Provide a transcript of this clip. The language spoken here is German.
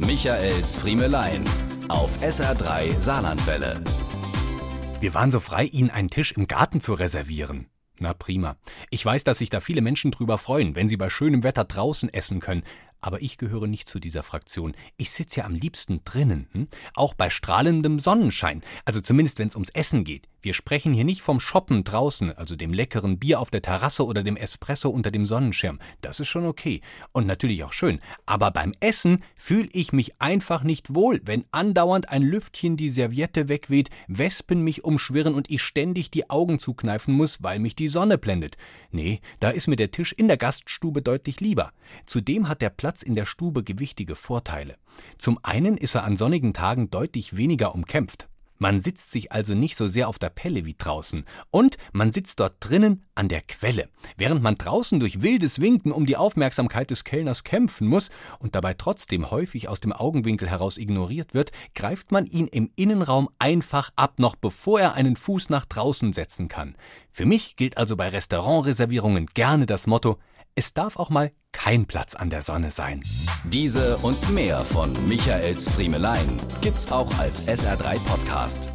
Michaels Friemelein auf SR3 Saarlandwelle. Wir waren so frei, Ihnen einen Tisch im Garten zu reservieren. Na prima. Ich weiß, dass sich da viele Menschen drüber freuen, wenn sie bei schönem Wetter draußen essen können. Aber ich gehöre nicht zu dieser Fraktion. Ich sitze ja am liebsten drinnen, hm? auch bei strahlendem Sonnenschein. Also zumindest, wenn es ums Essen geht. Wir sprechen hier nicht vom Shoppen draußen, also dem leckeren Bier auf der Terrasse oder dem Espresso unter dem Sonnenschirm. Das ist schon okay. Und natürlich auch schön. Aber beim Essen fühle ich mich einfach nicht wohl, wenn andauernd ein Lüftchen die Serviette wegweht, Wespen mich umschwirren und ich ständig die Augen zukneifen muss, weil mich die Sonne blendet. Nee, da ist mir der Tisch in der Gaststube deutlich lieber. Zudem hat der Platz in der Stube gewichtige Vorteile. Zum einen ist er an sonnigen Tagen deutlich weniger umkämpft. Man sitzt sich also nicht so sehr auf der Pelle wie draußen. Und man sitzt dort drinnen an der Quelle. Während man draußen durch wildes Winken um die Aufmerksamkeit des Kellners kämpfen muss und dabei trotzdem häufig aus dem Augenwinkel heraus ignoriert wird, greift man ihn im Innenraum einfach ab, noch bevor er einen Fuß nach draußen setzen kann. Für mich gilt also bei Restaurantreservierungen gerne das Motto, es darf auch mal kein Platz an der Sonne sein. Diese und mehr von Michaels Friemelein gibt's auch als SR3 Podcast.